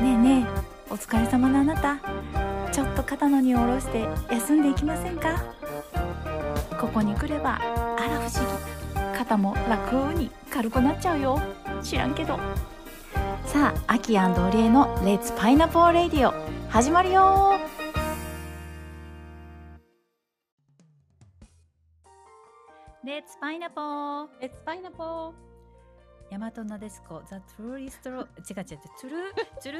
ねえねえお疲れ様のあなた。ちょっと肩の荷を下ろして休んでいきませんか？ここに来ればあら不思議。肩も楽に軽くなっちゃうよ。知らんけど。さあアキオリエの「レッツパイナポーレディオ」始まるよ。レッツパイナポーレッツパイナポー大和なでしこザ・トゥーリストロ違う違うトゥ ルトゥル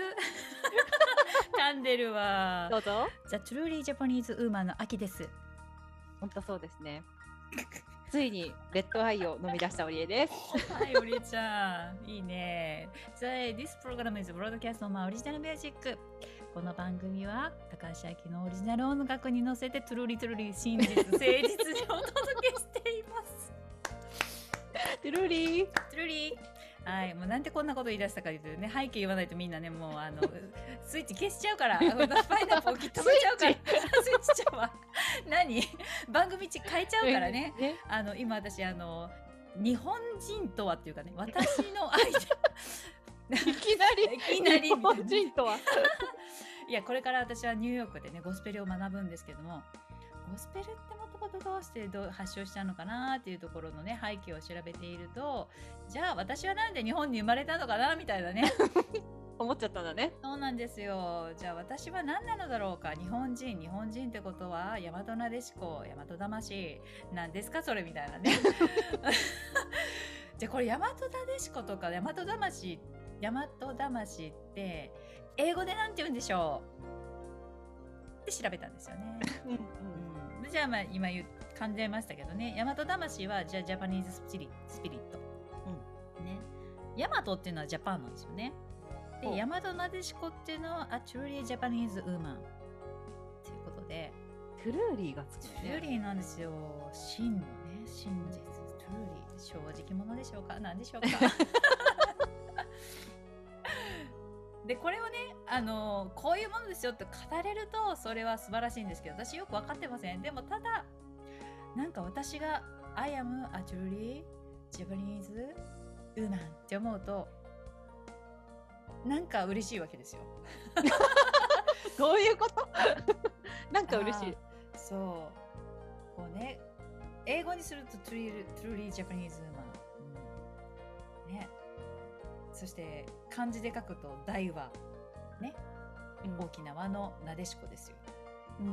噛んでるわどうぞ The Truly Japanese Woman の秋です本当そうですねついにレッドアイを飲み出したオリエですはい、おりちゃん。いいね。So, this program is broadcast on my original music. この番組は高橋明のオリジナル音楽に乗せて truly truly 真実誠実にお届け。トゥルーリートゥルリはい、もうなんでこんなこと言い出したかというとね、背景言わないとみんなね、もうあの スイッチ消しちゃうから、パイナップル切っ止めちゃうから、スイッチ。ちゃうわ。何？番組地変えちゃうからね。ねあの今私あの日本人とはっていうかね私の相手いきなりいきなり日本人とは？いやこれから私はニューヨークでねゴスペルを学ぶんですけどもゴスペルってもともとどうしてどう発祥したのかなっていうところのね背景を調べているとじゃあ私はなんで日本に生まれたのかなみたいなね。思っちゃったんだね。そうなんですよ。じゃあ私は何なのだろうか。日本人日本人ってことは大和なでしこ大和魂なんですかそれみたいなね。じゃあこれ大和なでしことか大和魂大和魂って英語でなんて言うんでしょう？って調べたんですよね、うんうん、でじゃあまあ今言噛んでましたけどね大和魂はじゃあ Japanese spiri- spirit、うんね大和っていうのは Japan なんですよねで大和なでしこっていうのは A truly Japanese woman ということで truly がつく truly なんですよ真のね真実 truly 正直者でしょうか何でしょうかでこれをねあのこういうものですよって語れるとそれは素晴らしいんですけど私よく分かってません。でもただなんか私が I am a truly Japanese woman って思うとなんか嬉しいわけですよ。どういうこと？なんか嬉しい。そう。こうね英語にすると truly, truly Japanese woman、うん、ねそして漢字で書くと大和ね大きな輪のなでしこですよ、うん。う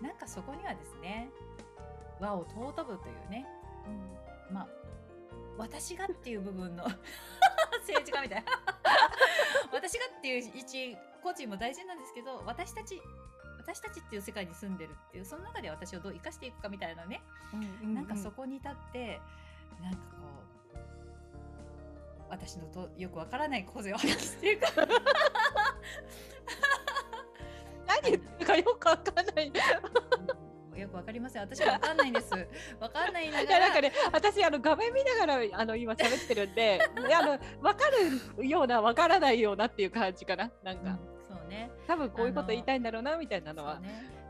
ん、なんかそこにはですね和を尊ぶというねまあ私がっていう部分の 政治家みたい 私がっていう一個人も大事なんですけど私たち私たちっていう世界に住んでるっていうその中で私をどう生かしていくかみたいなね、うんなんかそこに立ってなんか私のとよくわからない個性を発揮していく何言ってるかよくわかんない。よくわかりません。私はわかんないんです。わかんないながら。やなんかね私あの画面見ながらあの今喋ってるんであのわかるようなわからないようなっていう感じかな。なんか、うん。そうね。多分こういうこと言いたいんだろうなみたいなのは、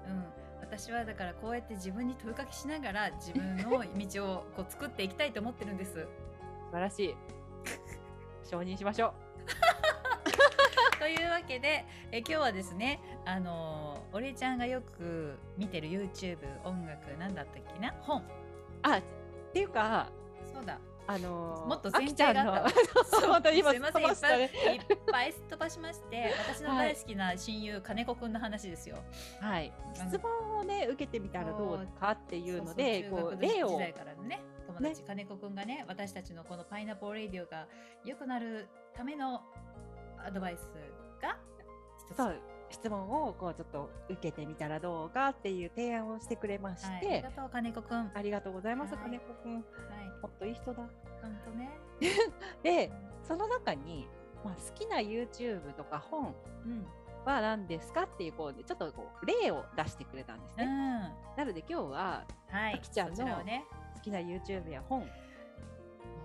うん、私はだからこうやって自分に問いかけしながら自分の道をこう作っていきたいと思ってるんです。素晴らしい 承認しましょというわけでえ今日はですねあのーお礼ちゃんがよく見てる YouTube 音楽なんだったっけな？本。うあっていうかそうだ。あのーもっとあきちゃんの前提があそう本当に今すいません。いっぱいいっぱいすっ飛ばしまして私の大好きな親友、金子くんの話ですよ。はい。質問をね受けてみたらどうかっていうのでそうそうこう例をね友達、金子くんがね私たちのこのパイナポーレディオが良くなるためのアドバイスが一つそう質問をこうちょっと受けてみたらどうかっていう提案をしてくれましはい、ありて、がとう金子くん。はい、ありがとうございます、はい金子くん。ほんといい人だ。本当ね。で、その中に、まあ、好きな YouTube とか本うん、は何ですかっていうこうちょっとこう例を出してくれたんですね。うん、なので今日ははい、あきちゃんの。好きな YouTube や本。も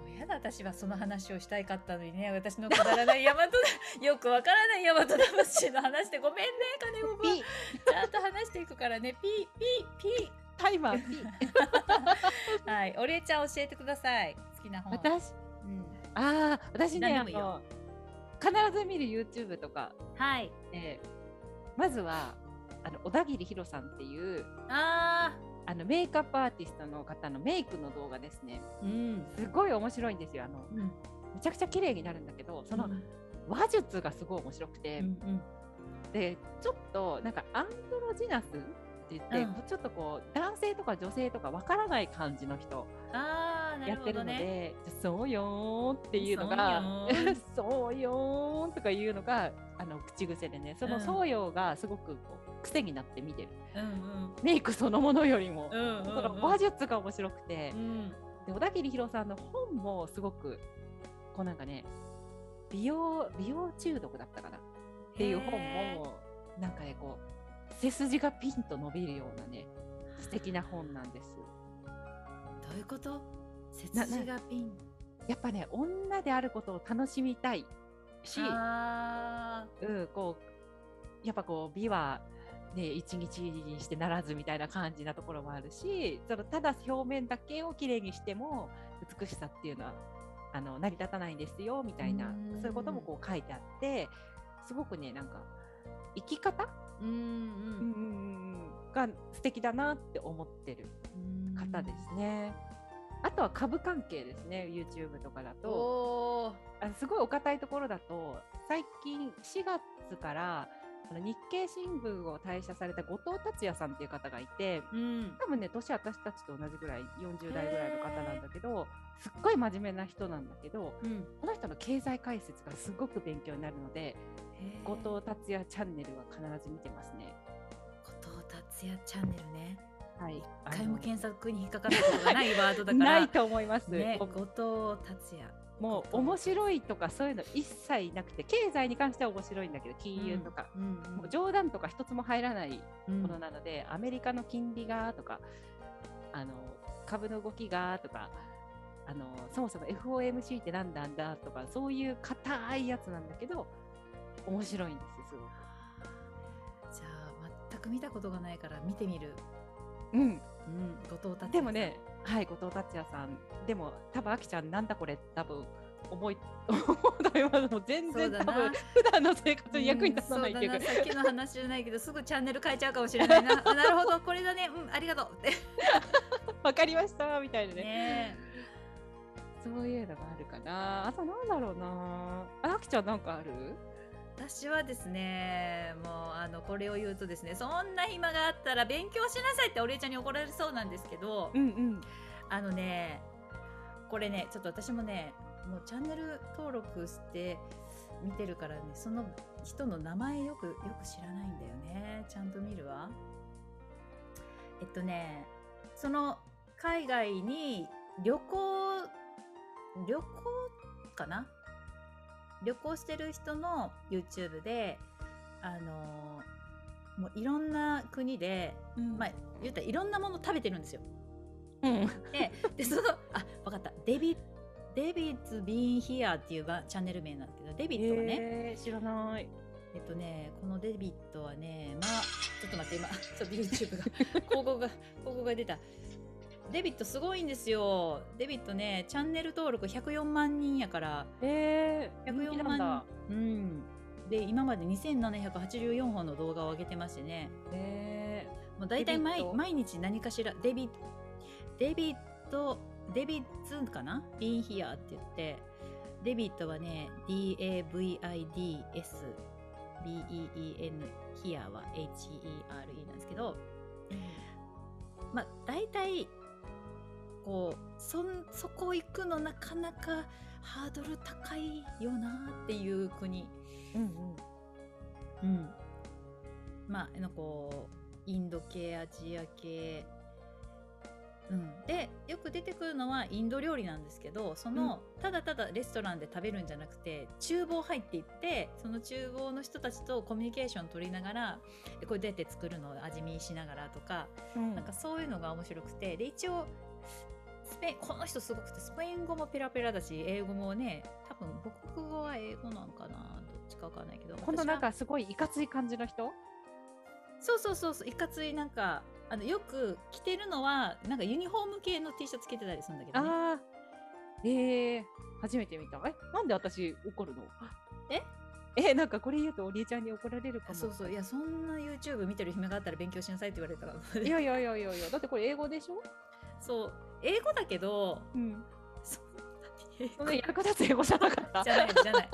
うやだ私はその話をしたいかったのにね。私のくだらない大和 よくわからない大和魂の話でごめんね金子くん。ピちゃんと話していくからね。ピーピーピタイマーピー。はい。おりちゃん教えてください。好きな本。私？うん。ああ私ねあの必ず見る YouTube とか、はい。えーまずはあの小田切ヒロさんっていうああのメイクアップアーティストの方のメイクの動画ですね。ーうん。すごい面白いんですよ。あのうん。めちゃくちゃ綺麗になるんだけどそのうん。話術がすごい面白くて、うんでちょっとなんかアンドロジナスって言って、うん。ちょっとこう男性とか女性とかわからない感じの人やってるのるほどね。で「そうよー」っていうのが「そうよー」とかいうのがあの口癖でねその「うん。そうよ」がすごくこう癖になって見てる。うんメイクそのものよりも、うんうんうん。その話術が面白くて。う、ん。で小田切ヒロさんの本もすごくこうなんかね美容美容中毒だったかな。っていう本へもなんかねこう背筋がピンと伸びるようなね素敵な本なんです。どういうこと？背な筋がピン。やっぱね女であることを楽しみたい。し、あうん、こうやっぱこう美はね一日にしてならずみたいな感じなところもあるしそのただ表面だけをきれいにしても美しさっていうのはあの成り立たないんですよみたいなうん。そういうこともこう書いてあってすごくねなんか生き方、ーうん。うんが素敵だなって思ってるうん方ですね。あとは株関係ですね YouTube とかだと。あすごいお堅いところだと最近4月からあの日経新聞を退社された後藤達也さんっていう方がいてうん。多分ね年私たちと同じぐらい40代ぐらいの方なんだけどすっごい真面目な人なんだけどうん。この人の経済解説がすごく勉強になるので後藤達也チャンネルは必ず見てますね。後藤達也チャンネルねはい、一回も検索に引っかかったことがないワードだから ないと思います。ね後藤達也。もう面白いとかそういうの一切なくて経済に関しては面白いんだけど金融とか、うんうんもう冗談とか一つも入らないうん。ものなので、アメリカの金利がとかあの株の動きがとかあのそもそも FOMC って何なんだとかそういう硬いやつなんだけど面白いんですよすごじゃあ全く見たことがないから見てみる、く。うん、うん、後藤達也でもねはい後藤達也さん。でも多分あきちゃんなんだこれ多分思い 思うもう全然多分普段の生活に役に立たないっていうか。うだな。さっきの話じゃないけどすぐチャンネル変えちゃうかもしれないな。あなるほど。これだね。うんありがとう。って。わかりました。みたいなね。ね。そういうのがあるかな。あとなんだろうな。ああきちゃんなんかある？私はですねもうあのこれを言うとですねそんな暇があったら勉強しなさいってお礼ちゃんに怒られそうなんですけど、うんうん。あのねこれねちょっと私もねもうチャンネル登録して見てるからねその人の名前よくよく知らないんだよね。ちゃんと見るわ。えっとねその海外に旅行旅行かな？旅行してる人の YouTube であのもういろんな国で、うんまあ言ったらいろんなもの食べてるんですようんで、でその、あ、わかった。デビデビッツ・ビーン・ヒアっていうばチャンネル名なんだけど、デビットはね、えー知らない。えっとね、このデビットはね、まあ、ちょっと待って、今、ちょっと YouTube が、広告が、広告が出た。デビットすごいんですよ。デビットね、チャンネル登録104万人やから、えー、人気104なんだ。万。人。うん。で、今まで2784本の動画を上げてましてね、えもう大体毎毎日何かしらデビデビットデビッツかな？ビンヒアって言って。デビットはね DAVIDS BEEN ヒアは HERE なんですけど。まあ大体こうそんそこ行くのなかなかハードル高いよなっていう国ー、うんうん。うん、まああのこうインド系アジア系、うん、でよく出てくるのはインド料理なんですけどその、ただただレストランで食べるんじゃなくて厨房入っていってその厨房の人たちとコミュニケーション取りながらえこれどうやって作るのを味見しながらとか、うん。なんかそういうのが面白くてで一応スペこの人すごくてスペイン語もペラペラだし英語もね多分母国語は英語なんかなどっちかわかんないけどこのなんかすごいいかつい感じの人？そうそうそうそういかついなんかあのよく着てるのはなんかユニフォーム系の T シャツ着てたりするんだけどね。ああ、えー、初めて見た。え、なんで私怒るの？え？えなんかこれ言うとおりえちゃんに怒られるかも。そうそう。いやそんな YouTube 見てる暇があったら勉強しなさいって言われたから。いやいやいやいやいや。だってこれ英語でしょ？そう英語だけどうん。そんなに役立つ英語じゃなかった？じゃないじゃない。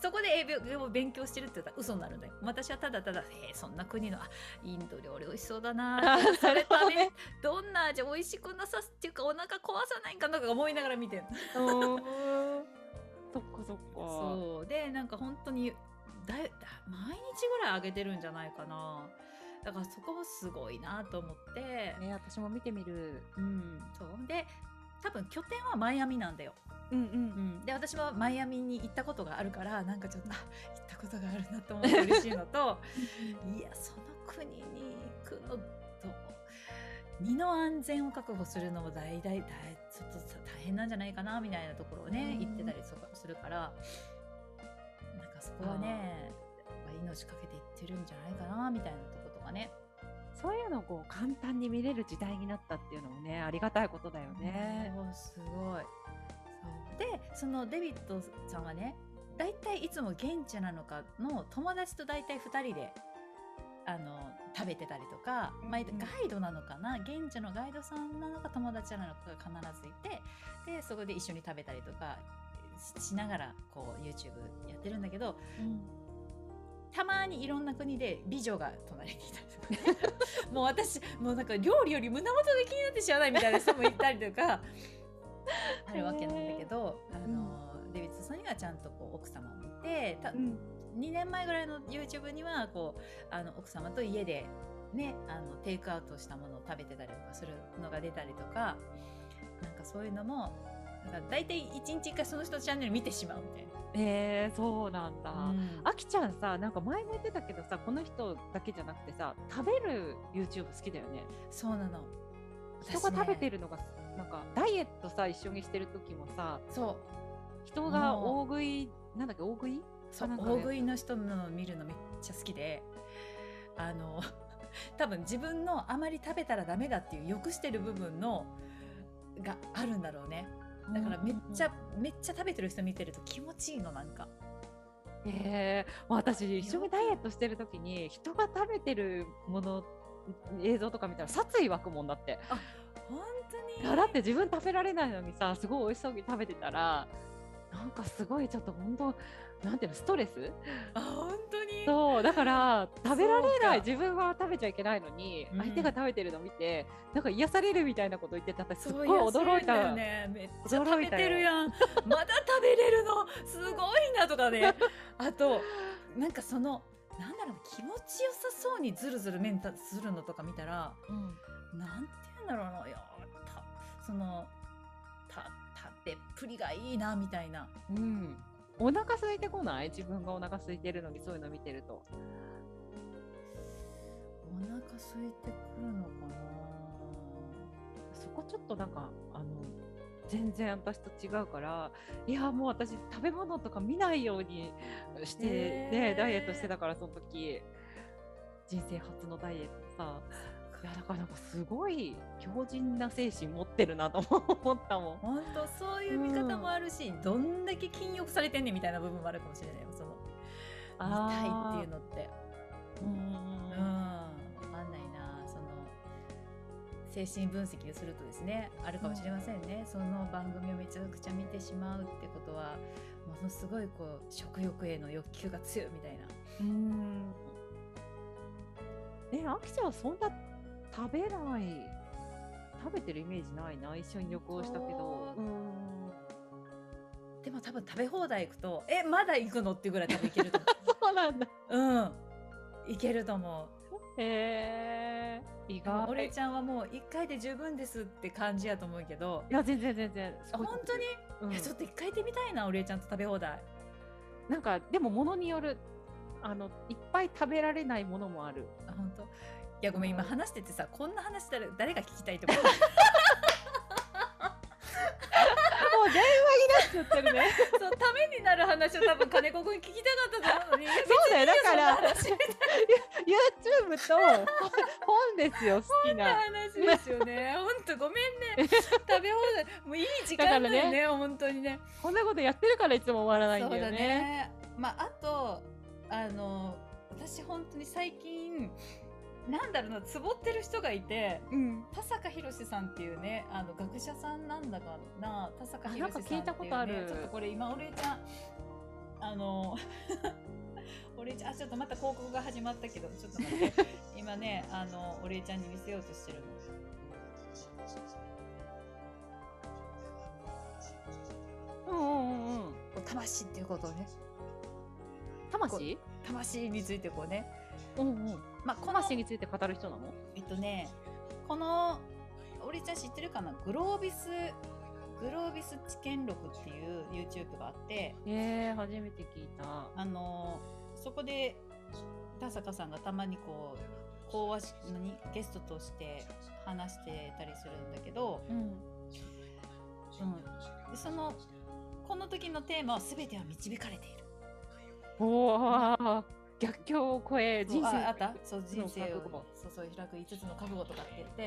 そこで英語を勉強してるって言ったら嘘になるんだよ。私はただただ「えー、そんな国のあインド料理美味しそうだな」それ食べどんな味美味しくなさすっていうかお腹壊さないんかなとか思いながら見てるうんそっかそっか。そう。でなんか本当にだ毎日ぐらい上げてるんじゃないかなだからそこもすごいなと思って、ね私も見てみる。うんそう。で多分拠点はマイアミなんだよ。うんううん、で私はマイアミに行ったことがあるからなんかちょっとあ行ったことがあるなと思って嬉しいのと いやその国に行くのと身の安全を確保するのも大大大ちょっとさ大変なんじゃないかなみたいなところをねうん。行ってたりするからなんかそこはねまあ命かけて行ってるんじゃないかなみたいなとかね。そういうのをこう簡単に見れる時代になったっていうのもねありがたいことだよね。すごい。でそのデビッドさんはね大体いつも現地なのかの友達と大体2人であの食べてたりとか、まあ、うん。うんガイドなのかな？現地のガイドさんなのか友達なのかが必ずいてでそこで一緒に食べたりとかししながらこう YouTube やってるんだけどたまにいろんな国で美女が隣にいたりとかね。もう私もうなんか料理より胸元が気になってしまわないみたいな人もいたりとか。あるわけなんだけど、あのデビッドさんにはちゃんとこう奥様もいてたうん。2年前ぐらいの YouTube にはこうあの奥様と家で、ね、あのテイクアウトしたものを食べてたりとかするのが出たりとかなんかそういうのも大体1日1回その人のチャンネル見てしまうみたいな。えー、そうなんだ。うん。あきちゃんさなんか前も言ってたけどさこの人だけじゃなくてさ食べる YouTube 好きだよね。そうなの。人が食べてるるのが、なんかダイエットさ一緒にしてる時もさそう。人がも大食いなんだっけ大食い？そう大食いの人のを見るのめっちゃ好きであの 多分自分のあまり食べたらダメだっていう欲してる部分のがあるんだろうねだからめっちゃ、めっちゃ食べてる人見てると気持ちいいのなんか。えー、私一緒にダイエットしてる時に人が食べてるもの映像とか見たら殺意湧くもんだって。本当に。だって自分食べられないのにさすごい美味しそうに食べてたらなんかすごいちょっと本当なんていうのストレス？あ本当に。そうだから 食べられない自分は食べちゃいけないのに、うん。相手が食べてるのを見てなんか癒されるみたいなこと言ってた私すごい驚いた、ね。めっちゃ食べてるやん。まだ食べれるの？すごいなとかね。あとなんかそのなんだろう気持ちよさそうにずるずるメンタするのとか見たらうん。なんて言うんだろうな。いやたそのた食べっぷりがいいなみたいな。うん、お腹空いてこない？自分がお腹空いてるのにそういうの見てると。お腹空いてくるのかそこちょっとなんかあの全然私と違うからいやもう私食べ物とか見ないようにして、ねダイエットしてたからその時。人生初のダイエットさいやだからなんかすごい強靭な精神持ってるなと思ったもん。本当そういう見方もあるし、どんだけ禁欲されてんねんみたいな部分もあるかもしれないよその。見たいっていうのって。うんうんうんうん。わかんないなその精神分析をするとですねあるかもしれませんね、その番組をめちゃくちゃ見てしまうってことはものすごいこう食欲への欲求が強いみたいな。うん。え、あきちゃんはそんな食べない。食べてるイメージない。な一緒に旅行したけど。でも多分食べ放題行くとえまだ行くのっていうぐらい多分いけると そうなんだ。思ううん。いけると思へえ意外。俺ちゃんはもう1回で十分ですって感じやと思うけど。いや全然全然。あ本当に、うん。えちょっと1回行ってみたいな俺ちゃんと食べ放題。なんかでもものによるあのいっぱい食べられないものもある。あ本当？いやごめん今話しててさこんな話したら誰が聞きたいと思う？もう電話になっちゃってるね。そうためになる話を多分金子くん聞きたかったと思うのに。そうだよだから。YouTube と本ですよ好きな。な。話ですよね。本当ごめんね。食べ放題。もういい時間だよだからね。本当にね。こんなことやってるからいつも終わらないんそうだだよね。ね。まああとあの私本当に最近なんだろうなつぼってる人がいてうん。田坂宏さんっていうねあの学者さんなんだかな田坂あ宏さんっていう、ね、なんか聞いたことあるちょっとこれ今お礼ちゃんあの お礼ちゃんあちょっとまた広告が始まったけどちょっと待って 今ねあのお礼ちゃんに見せようとしてるの。うんうんうんうん。魂っていうことをね魂？魂についてこうねうんうん。まあこの魂について語る人なの？えっとねこのお礼ちゃん知ってるかな？グロービスグロービス知見録っていう YouTube があってえー、初めて聞いた。あのそこで田坂さんがたまにこう講話し何ゲストとして話してたりするんだけど、うん。うん、でそのこの時のテーマは「全ては導かれている」おお。逆境を超え人生。ああった？そう人生を。覚悟。そうそう開く5つの覚悟とかって言って。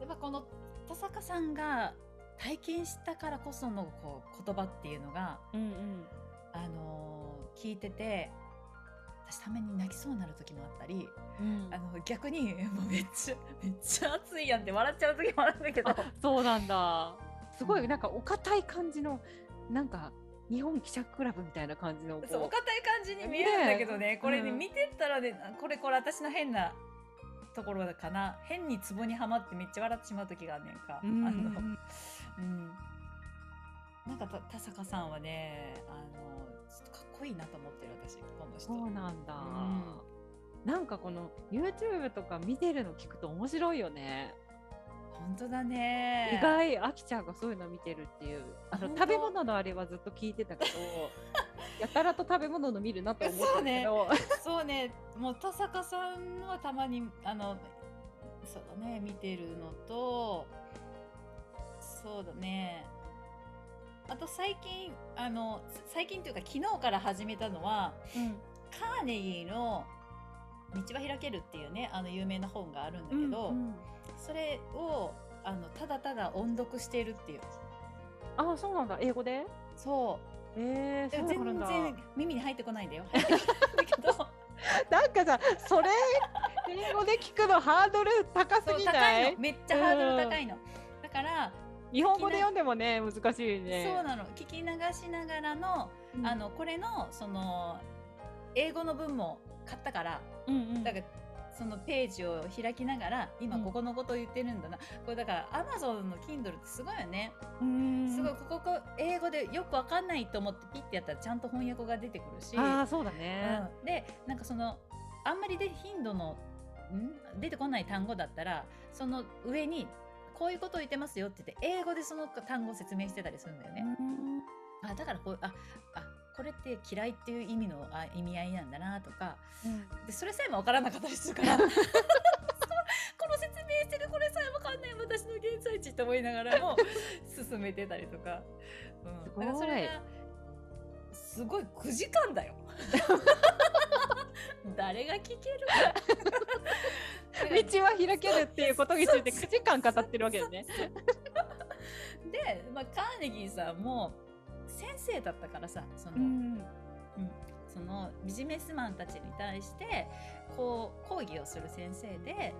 やっぱこの田坂さんが体験したからこそのこう言葉っていうのが、うんうん。あのー聞いてて私ために泣きそうになる時もあったりうん。あの逆にもうめっちゃめっちゃ熱いやんって笑っちゃう時もあるんだけど。あそうなんだ。すごいなんかお堅い感じのなんか日本記者クラブみたいな感じのそうお堅い感じに見えるんだけどね。これね、うん。見てったらねこれこれ私の変なところだかな。変にツボにはまってめっちゃ笑ってしまう時があんねんか、うん。あのうん。なんかた田坂さんはねあのちょっとかっこいいなと思ってる私この人。そうなんだ。うん。なんかこの YouTube とか見てるの聞くと面白いよね。本当だね。意外あきちゃんがそういうの見てるっていう。あの食べ物のあれはずっと聞いてたけど やたらと食べ物の見るなと思ったけど。そうね。もう田坂さんはたまにあのそうだね見てるのとそうだね。あと最近あの最近というか昨日から始めたのはカーネギーの「道は開ける」っていうねあの有名な本があるんだけど、うんうんそれをあのただただ音読しているっていう。あそうなんだ。英語で？そう。えー、全然耳に入ってこないんだよ。だけど。なんかさそれ英語で聞くのハードル高すぎな高いめっちゃハードル高いの、だから日本語で読んでもね難しいね。そうなの。聞き流しながらの,、うん。あのこれのその英語の文も買ったから。うんうん。だからそのページを開きながら今うん。ここのことを言ってるんだな、これだからアマゾンの Kindle ってすごいよね、うん。すごいこここ英語でよくわかんないと思ってピッてやったらちゃんと翻訳が出てくるし。ああそうだね、うん、でなんかそのあんまりで頻度のん？出てこない単語だったらその上にこういうことを言ってますよって言って英語でその単語を説明してたりするんだよね。あだからこうああこれって嫌いっていう意味のあ意味合いなんだなとかでそれさえも分からなかったりするから この説明してるこれさえ分かんない私の現在地って思いながらも進めてたりとか,、うん、すごい。だからそれがすごい9時間だよ。誰が聞ける？道は開けるっていうことについて9時間語ってるわけだね。で、まあ、カーネギーさんも先生だったからさその,、ん、そのビジネスマンたちに対してこう講義をする先生で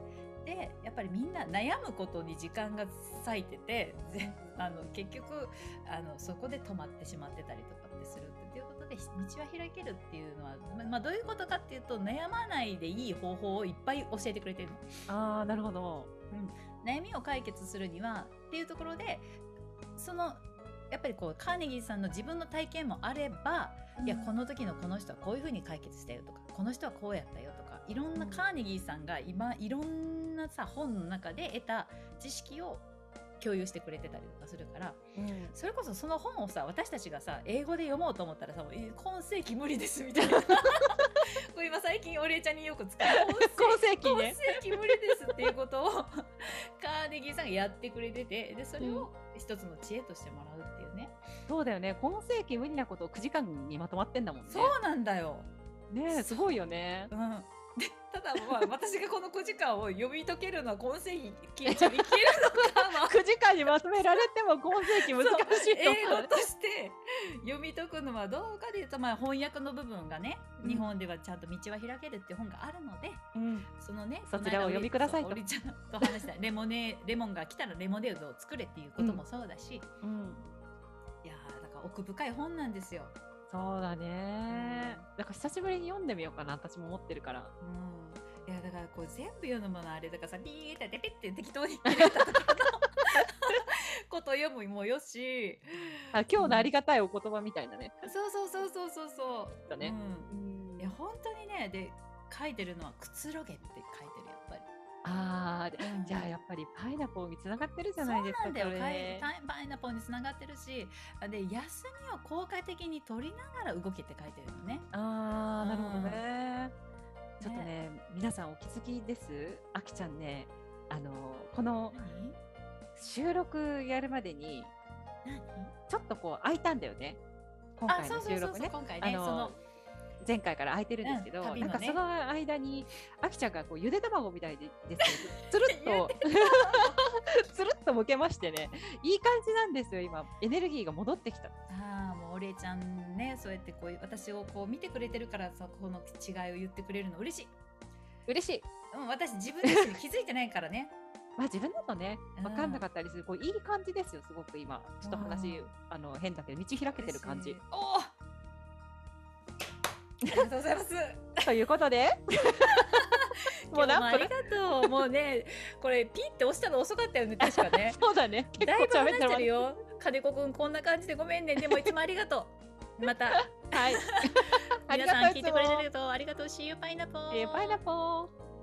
でやっぱりみんな悩むことに時間が割いててぜあの結局あのそこで止まってしまってたりとかってするっていうことで道は開けるっていうのは、ままあ、どういうことかっていうと悩まないでいい方法をいっぱい教えてくれてるの。ああなるほど。悩みを解決するにはっていうところでそのやっぱりこうカーネギーさんの自分の体験もあれば、いやこの時のこの人はこういうふうに解決したよとかこの人はこうやったよとかいろんなうんカーネギーさんが今いろんなさ本の中で得た知識を共有してくれてたりとかするからうん。それこそその本をさ私たちがさ英語で読もうと思ったらさもうえ今世紀無理ですみたいな。これ今最近お礼ちゃんによく使う。今世紀今ね。世紀無理ですっていうことをカさんがやってくれててでそれを一つの知恵としてもらうっていうね、そうだよね。今世紀無理なことを9時間にまとまってんだもんね。そうなんだよ、ねえすごいよね。うん、でただまあ私がこの9時間を読み解けるのは今世紀中に消えるのかまあ9時間にまとめられても今世紀難しいと英語として読み解くのはどうかでいうと、まあ、翻訳の部分がね、うん。日本ではちゃんと道は開けるって本があるのでうん。そのねそちらを読みくださいと。ちゃんと話したレモネレモンが来たらレモネードを作れっていうこともそうだし、うん。いやーだから奥深い本なんですよ。そうだね。だから久しぶりに読んでみようかな、私も持ってるから。うん、いやだからこう全部読むものあれだからさピーってピッて適当に切れたとことを読むもよしあ今日のありがたいお言葉みたいなね。そうそうそうそうそうそうだねうんいや本当にねで書いてるのはくつろげって書いて。ああ、でうんじゃあやっぱりパイナポーにつながってるじゃないですか。そうなんだよパイナポーにつながってるしで休みを効果的に取りながら動けって書いてるのね。ああ、なるほどうんね。ちょっとね、皆さんお気づきです？あきちゃんね、あのこの何？収録やるまでに何？ちょっとこう空いたんだよね。今あ回の収録ね。今回ねあのその前回から空いてるんですけど、うんねなんかその間にあきちゃんがこうゆで卵みたいでですね。つるっとつるっとむけましてね。いい感じなんですよ今。エネルギーが戻ってきた。ああもうお礼ちゃんねそうやってこう私をこう見てくれてるからさこの違いを言ってくれるの嬉しい。嬉しい。うん私自分自身に気づいてないからね。まあ自分だとねうん。分かんなかったりする、こういい感じですよすごく今。ちょっと話、うんあの変だけど道開けてる感じ。おお。ありがとうございます。ということで もうありがとう。もうね、これピッて押したの遅かったよね、確かね。そうだね結だいぶ話しててるよ。金子くんこんな感じでごめんね。でもいつもありがとう。またはいあり 皆さん聞いてくれていつもるとありがとう。See you パイナポー。えーパイナポー